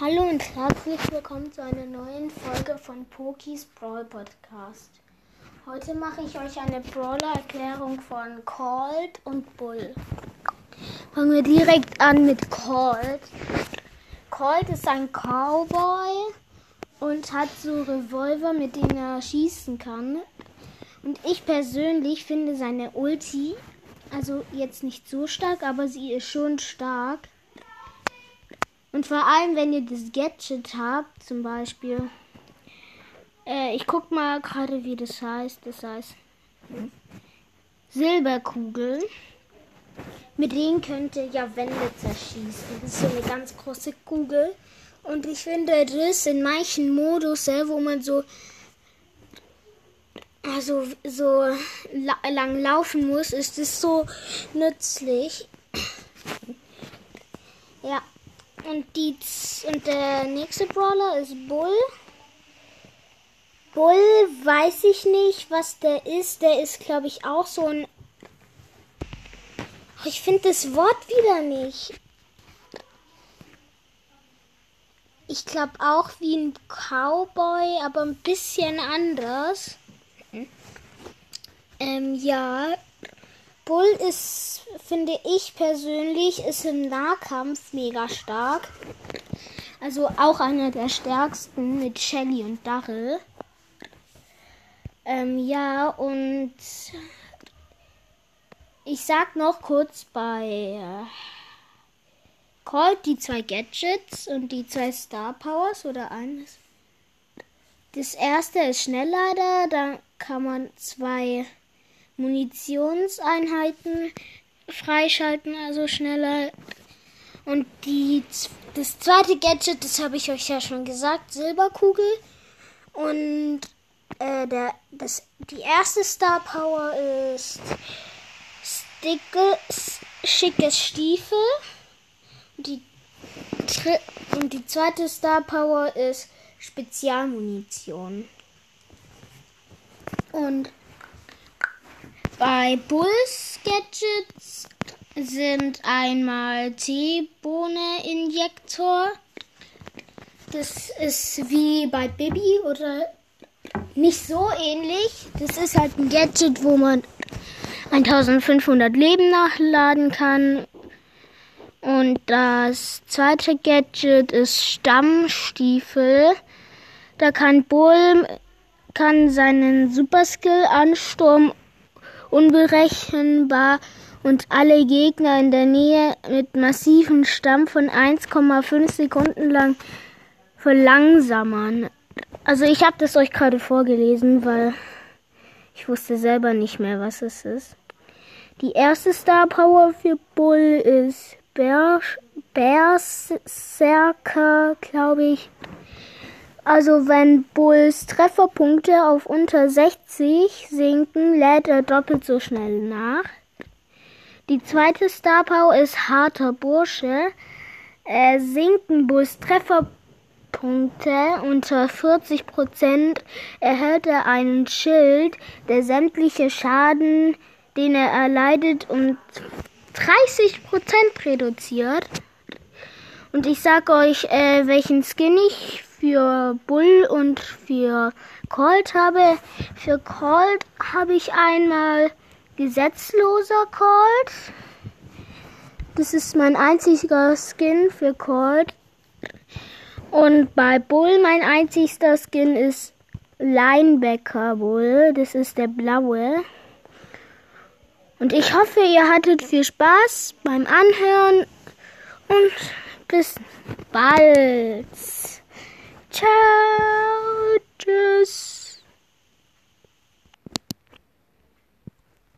Hallo und herzlich willkommen zu einer neuen Folge von Pokis Brawl Podcast. Heute mache ich euch eine Brawler-Erklärung von Colt und Bull. Fangen wir direkt an mit Colt. Colt ist ein Cowboy und hat so Revolver, mit denen er schießen kann. Und ich persönlich finde seine Ulti, also jetzt nicht so stark, aber sie ist schon stark. Und vor allem, wenn ihr das Gadget habt, zum Beispiel. Äh, ich guck mal gerade, wie das heißt. Das heißt Silberkugel. Mit denen könnt ihr ja Wände zerschießen. Das ist so eine ganz große Kugel. Und ich finde das in manchen Modus, wo man so also so la lang laufen muss, ist es so nützlich. Ja. Und, die, und der nächste Brawler ist Bull. Bull weiß ich nicht, was der ist. Der ist, glaube ich, auch so ein. Ich finde das Wort wieder nicht. Ich glaube auch wie ein Cowboy, aber ein bisschen anders. Ähm, ja, Bull ist, finde ich persönlich, ist im Nahkampf mega stark. Also auch einer der stärksten mit Shelly und Darrell. Ähm, ja, und ich sag noch kurz bei äh, Colt die zwei Gadgets und die zwei Star Powers oder eines. Das erste ist Schnellleiter, da kann man zwei Munitionseinheiten freischalten, also schneller. Und die, das zweite Gadget, das habe ich euch ja schon gesagt, Silberkugel. Und äh, der, das, die erste Star Power ist Sticke, schickes Stiefel. Und die, und die zweite Star Power ist Spezialmunition. Und bei Bulls Gadgets sind einmal T-Bohne-Injektor. Das ist wie bei Bibi oder nicht so ähnlich. Das ist halt ein Gadget, wo man 1500 Leben nachladen kann. Und das zweite Gadget ist Stammstiefel. Da kann Bull kann seinen Superskill Ansturm unberechenbar und alle Gegner in der Nähe mit massivem Stamm von 1,5 Sekunden lang verlangsamern. Also ich habe das euch gerade vorgelesen, weil ich wusste selber nicht mehr, was es ist. Die erste Star Power für Bull ist Berserker, glaube ich. Also wenn Bulls Trefferpunkte auf unter 60 sinken, lädt er doppelt so schnell nach. Die zweite Star Power ist harter Bursche. Äh, sinken Bulls Trefferpunkte unter 40% erhält er einen Schild, der sämtliche Schaden, den er erleidet, um 30% reduziert. Und ich sag euch, äh, welchen Skin ich für Bull und für Colt habe. Für Colt habe ich einmal gesetzloser Colt. Das ist mein einziger Skin für Colt. Und bei Bull mein einzigster Skin ist Linebacker Bull. Das ist der blaue. Und ich hoffe, ihr hattet viel Spaß beim Anhören und bis bald. Childress.